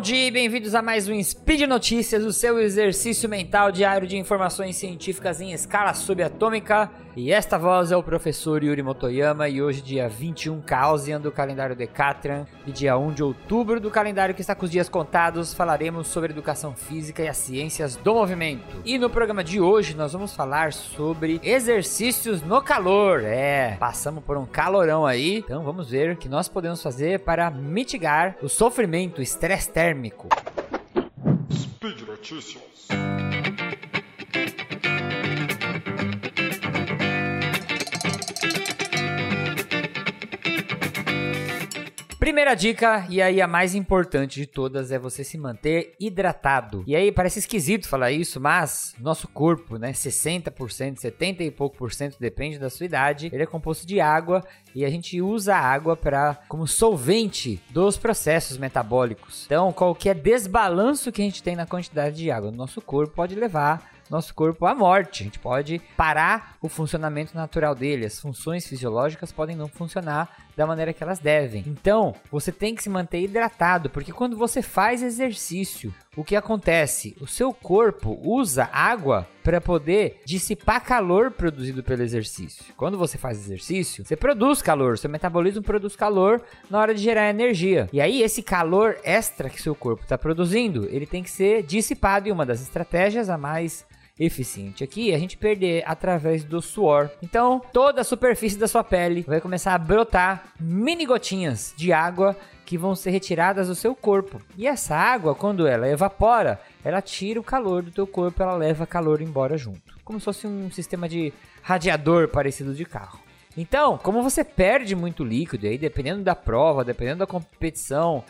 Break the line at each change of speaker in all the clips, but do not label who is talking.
Bom dia e bem-vindos a mais um Speed Notícias, o seu exercício mental diário de informações científicas em escala subatômica. E esta voz é o professor Yuri Motoyama e hoje dia 21 Causian do calendário Decatran e dia 1 de outubro do calendário que está com os dias contados, falaremos sobre educação física e as ciências do movimento. E no programa de hoje nós vamos falar sobre exercícios no calor. É, passamos por um calorão aí, então vamos ver o que nós podemos fazer para mitigar o sofrimento, o estresse térmico.
Speed Notícias.
Primeira dica, e aí a mais importante de todas, é você se manter hidratado. E aí parece esquisito falar isso, mas nosso corpo, né, 60%, 70 e pouco por cento, depende da sua idade, ele é composto de água e a gente usa a água para como solvente dos processos metabólicos. Então, qualquer desbalanço que a gente tem na quantidade de água no nosso corpo pode levar nosso corpo à morte. A gente pode parar o funcionamento natural dele. As funções fisiológicas podem não funcionar da maneira que elas devem. Então, você tem que se manter hidratado, porque quando você faz exercício, o que acontece? O seu corpo usa água para poder dissipar calor produzido pelo exercício. Quando você faz exercício, você produz calor, seu metabolismo produz calor na hora de gerar energia. E aí esse calor extra que seu corpo está produzindo, ele tem que ser dissipado e uma das estratégias a mais eficiente aqui a gente perder através do suor. Então, toda a superfície da sua pele vai começar a brotar mini gotinhas de água que vão ser retiradas do seu corpo. E essa água, quando ela evapora, ela tira o calor do teu corpo, ela leva calor embora junto. Como se fosse um sistema de radiador parecido de carro. Então, como você perde muito líquido, aí dependendo da prova, dependendo da competição,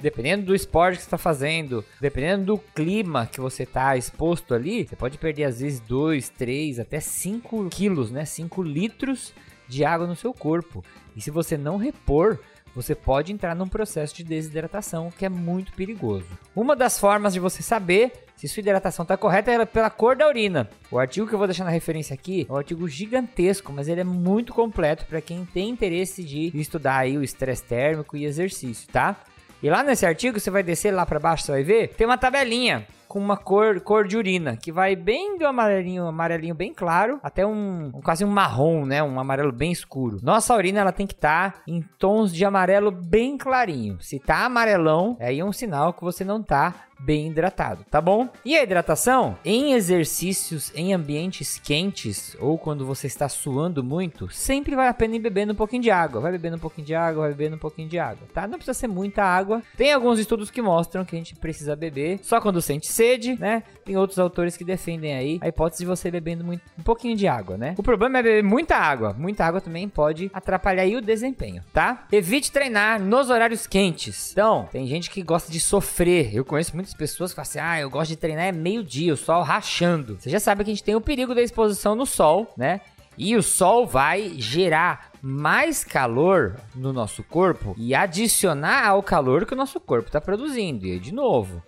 dependendo do esporte que você está fazendo, dependendo do clima que você está exposto ali, você pode perder às vezes 2, 3, até 5 quilos, né? 5 litros de água no seu corpo. E se você não repor, você pode entrar num processo de desidratação que é muito perigoso. Uma das formas de você saber se sua hidratação está correta é pela cor da urina. O artigo que eu vou deixar na referência aqui é um artigo gigantesco, mas ele é muito completo para quem tem interesse de estudar aí o estresse térmico e exercício, tá? E lá nesse artigo, você vai descer lá para baixo, você vai ver, tem uma tabelinha com uma cor, cor de urina, que vai bem do amarelinho, amarelinho bem claro, até um, um quase um marrom, né? Um amarelo bem escuro. Nossa urina ela tem que estar tá em tons de amarelo bem clarinho. Se tá amarelão, aí é um sinal que você não tá bem hidratado, tá bom? E a hidratação? Em exercícios em ambientes quentes ou quando você está suando muito, sempre vale a pena ir bebendo um pouquinho de água. Vai bebendo um pouquinho de água, vai bebendo um pouquinho de água, tá? Não precisa ser muita água. Tem alguns estudos que mostram que a gente precisa beber só quando sente sede, né? Tem outros autores que defendem aí a hipótese de você bebendo muito, um pouquinho de água, né? O problema é beber muita água. Muita água também pode atrapalhar o desempenho, tá? Evite treinar nos horários quentes. Então, tem gente que gosta de sofrer. Eu conheço muitas pessoas que falam assim: ah, eu gosto de treinar é meio-dia, o sol rachando. Você já sabe que a gente tem o perigo da exposição no sol, né? E o sol vai gerar mais calor no nosso corpo e adicionar ao calor que o nosso corpo está produzindo. E de novo,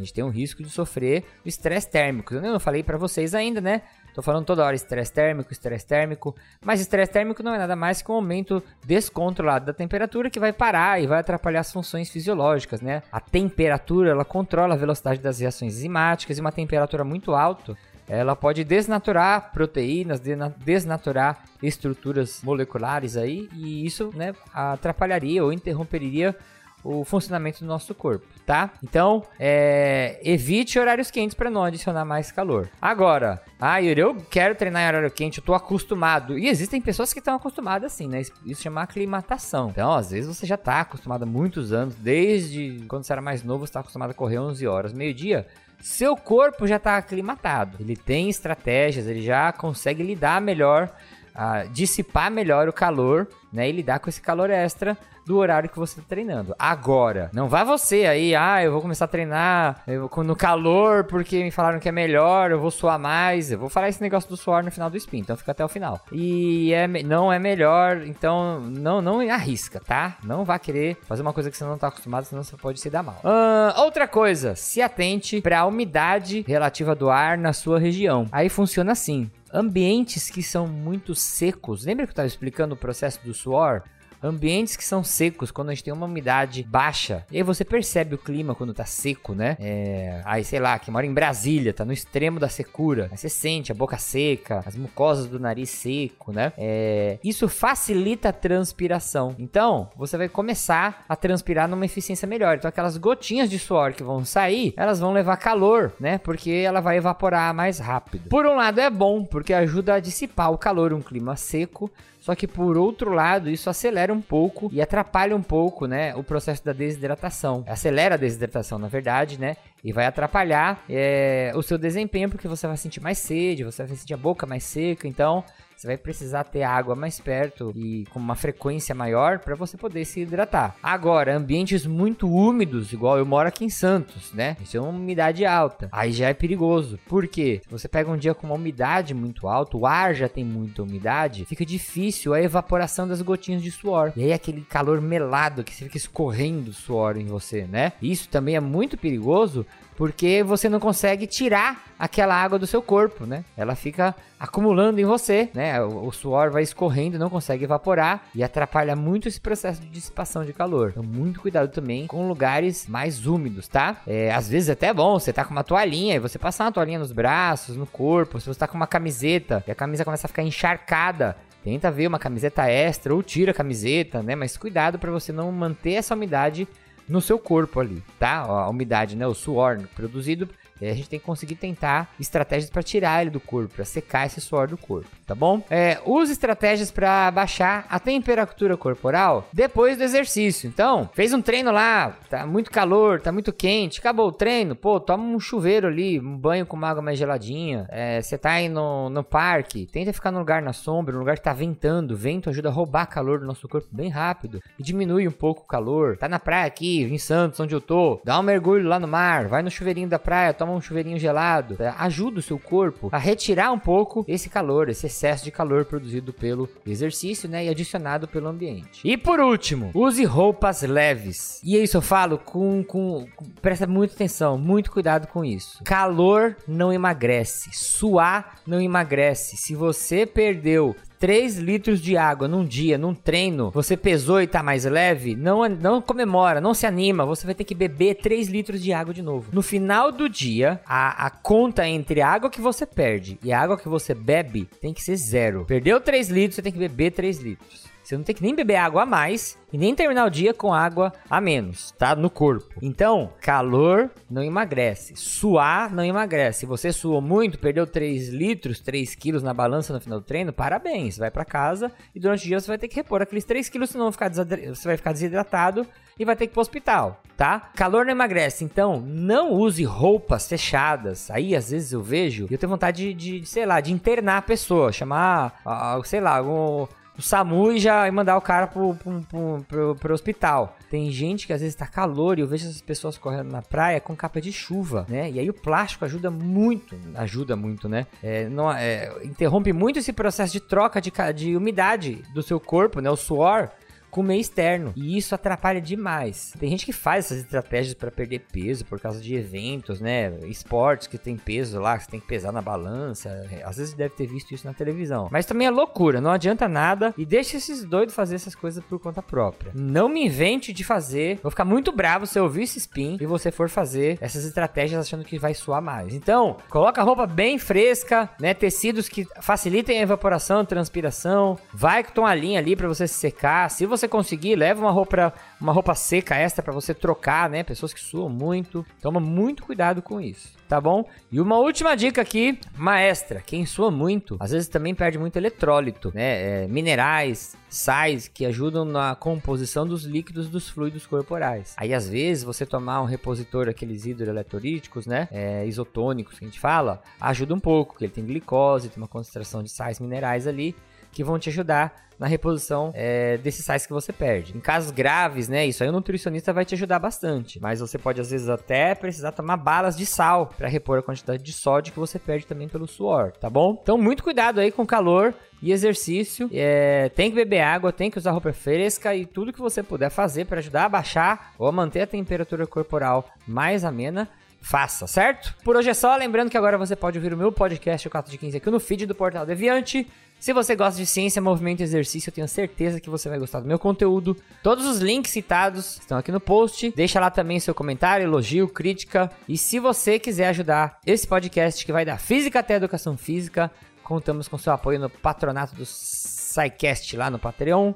a gente tem um risco de sofrer o estresse térmico. Eu não falei para vocês ainda, né? Tô falando toda hora estresse térmico, estresse térmico, mas estresse térmico não é nada mais que um aumento descontrolado da temperatura que vai parar e vai atrapalhar as funções fisiológicas, né? A temperatura, ela controla a velocidade das reações enzimáticas e uma temperatura muito alta ela pode desnaturar proteínas, desnaturar estruturas moleculares aí, e isso né, atrapalharia ou interromperia o funcionamento do nosso corpo, tá? Então, é, evite horários quentes para não adicionar mais calor. Agora, ah, Yuri, eu quero treinar em horário quente, eu tô acostumado. E existem pessoas que estão acostumadas assim, né? Isso chama aclimatação. Então, às vezes você já tá acostumado há muitos anos, desde quando você era mais novo, você tá acostumado a correr 11 horas, meio-dia. Seu corpo já está aclimatado. Ele tem estratégias, ele já consegue lidar melhor, uh, dissipar melhor o calor, né? E lidar com esse calor extra do horário que você está treinando. Agora, não vá você aí, ah, eu vou começar a treinar no calor porque me falaram que é melhor, eu vou suar mais. Eu vou falar esse negócio do suor no final do spin, então fica até o final. E é, não é melhor, então não, não arrisca, tá? Não vá querer fazer uma coisa que você não está acostumado, senão você pode se dar mal. Uh, outra coisa, se atente para a umidade relativa do ar na sua região. Aí funciona assim. Ambientes que são muito secos. Lembra que eu estava explicando o processo do suor? Ambientes que são secos, quando a gente tem uma umidade baixa, e aí você percebe o clima quando tá seco, né? É, aí, sei lá, que mora em Brasília, tá no extremo da secura, aí você sente a boca seca, as mucosas do nariz seco, né? É, isso facilita a transpiração. Então, você vai começar a transpirar numa eficiência melhor. Então, aquelas gotinhas de suor que vão sair, elas vão levar calor, né? Porque ela vai evaporar mais rápido. Por um lado, é bom, porque ajuda a dissipar o calor, um clima seco. Só que por outro lado, isso acelera um pouco e atrapalha um pouco, né, o processo da desidratação. Acelera a desidratação, na verdade, né, e vai atrapalhar é, o seu desempenho porque você vai sentir mais sede, você vai sentir a boca mais seca. Então, você vai precisar ter água mais perto e com uma frequência maior para você poder se hidratar. Agora, ambientes muito úmidos, igual eu moro aqui em Santos, né? Isso é uma umidade alta. Aí já é perigoso. Por quê? Se você pega um dia com uma umidade muito alta, o ar já tem muita umidade, fica difícil a evaporação das gotinhas de suor. E aí aquele calor melado que você fica escorrendo suor em você, né? Isso também é muito perigoso porque você não consegue tirar aquela água do seu corpo, né? Ela fica acumulando em você, né? O, o, suor vai escorrendo, não consegue evaporar e atrapalha muito esse processo de dissipação de calor. Então, muito cuidado também com lugares mais úmidos, tá? É, às vezes é até bom você tá com uma toalhinha e você passar uma toalhinha nos braços, no corpo. Se você tá com uma camiseta e a camisa começa a ficar encharcada, Tenta ver uma camiseta extra ou tira a camiseta, né? Mas cuidado para você não manter essa umidade no seu corpo ali, tá? A umidade, né? O suor produzido e aí a gente tem que conseguir tentar estratégias para tirar ele do corpo, para secar esse suor do corpo, tá bom? É, use estratégias para baixar a temperatura corporal depois do exercício. Então, fez um treino lá, tá muito calor, tá muito quente, acabou o treino, pô, toma um chuveiro ali, um banho com uma água mais geladinha. É, você tá aí no, no parque, tenta ficar num lugar na sombra, num lugar que tá ventando. Vento ajuda a roubar calor do nosso corpo bem rápido e diminui um pouco o calor. Tá na praia aqui, em Santos, onde eu tô, dá um mergulho lá no mar, vai no chuveirinho da praia, toma um chuveirinho gelado, é, ajuda o seu corpo a retirar um pouco esse calor, esse excesso de calor produzido pelo exercício, né, e adicionado pelo ambiente. E por último, use roupas leves. E é isso eu falo com, com, com presta muita atenção, muito cuidado com isso. Calor não emagrece, suar não emagrece. Se você perdeu 3 litros de água num dia, num treino, você pesou e tá mais leve, não, não comemora, não se anima, você vai ter que beber 3 litros de água de novo. No final do dia, a, a conta entre a água que você perde e a água que você bebe tem que ser zero. Perdeu 3 litros, você tem que beber 3 litros. Você não tem que nem beber água a mais e nem terminar o dia com água a menos, tá? No corpo. Então, calor não emagrece. Suar não emagrece. Se você suou muito, perdeu 3 litros, 3 quilos na balança no final do treino, parabéns. Vai para casa e durante o dia você vai ter que repor aqueles 3 quilos, senão você vai ficar desidratado e vai ter que ir pro hospital, tá? Calor não emagrece, então não use roupas fechadas. Aí às vezes eu vejo e eu tenho vontade de, de, sei lá, de internar a pessoa, chamar, sei lá, um o SAMU e já mandar o cara pro, pro, pro, pro, pro hospital. Tem gente que às vezes tá calor e eu vejo essas pessoas correndo na praia com capa de chuva, né? E aí o plástico ajuda muito, ajuda muito, né? É, não, é, interrompe muito esse processo de troca de, de umidade do seu corpo, né? O suor com o meio externo. E isso atrapalha demais. Tem gente que faz essas estratégias para perder peso por causa de eventos, né? Esportes que tem peso lá, que você tem que pesar na balança. Às vezes deve ter visto isso na televisão. Mas também é loucura, não adianta nada. E deixa esses doidos fazer essas coisas por conta própria. Não me invente de fazer. Vou ficar muito bravo se eu ouvir esse spin e você for fazer essas estratégias achando que vai suar mais. Então, coloca a roupa bem fresca, né? Tecidos que facilitem a evaporação, transpiração. Vai com a linha ali para você se secar. Se você você conseguir, leva uma roupa, uma roupa seca extra para você trocar, né? Pessoas que suam muito. Toma muito cuidado com isso, tá bom? E uma última dica aqui, maestra. Quem sua muito, às vezes também perde muito eletrólito, né? É, minerais, sais que ajudam na composição dos líquidos dos fluidos corporais. Aí às vezes você tomar um repositor aqueles hidroeletrolíticos, né, é, isotônicos que a gente fala, ajuda um pouco, porque ele tem glicose, tem uma concentração de sais minerais ali que vão te ajudar na reposição é, desses sais que você perde. Em casos graves, né, isso aí o nutricionista vai te ajudar bastante, mas você pode às vezes até precisar tomar balas de sal para repor a quantidade de sódio que você perde também pelo suor, tá bom? Então muito cuidado aí com calor e exercício. É, tem que beber água, tem que usar roupa fresca e tudo que você puder fazer para ajudar a baixar ou a manter a temperatura corporal mais amena faça, certo? Por hoje é só, lembrando que agora você pode ouvir o meu podcast, o 4 de 15, aqui no feed do Portal Deviante. Se você gosta de ciência, movimento e exercício, eu tenho certeza que você vai gostar do meu conteúdo. Todos os links citados estão aqui no post. Deixa lá também seu comentário, elogio, crítica. E se você quiser ajudar esse podcast que vai da física até educação física, contamos com seu apoio no patronato do SciCast lá no Patreon,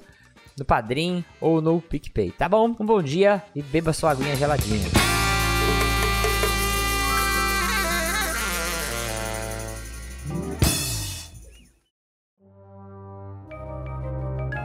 no Padrim ou no PicPay, tá bom? Um bom dia e beba sua aguinha geladinha.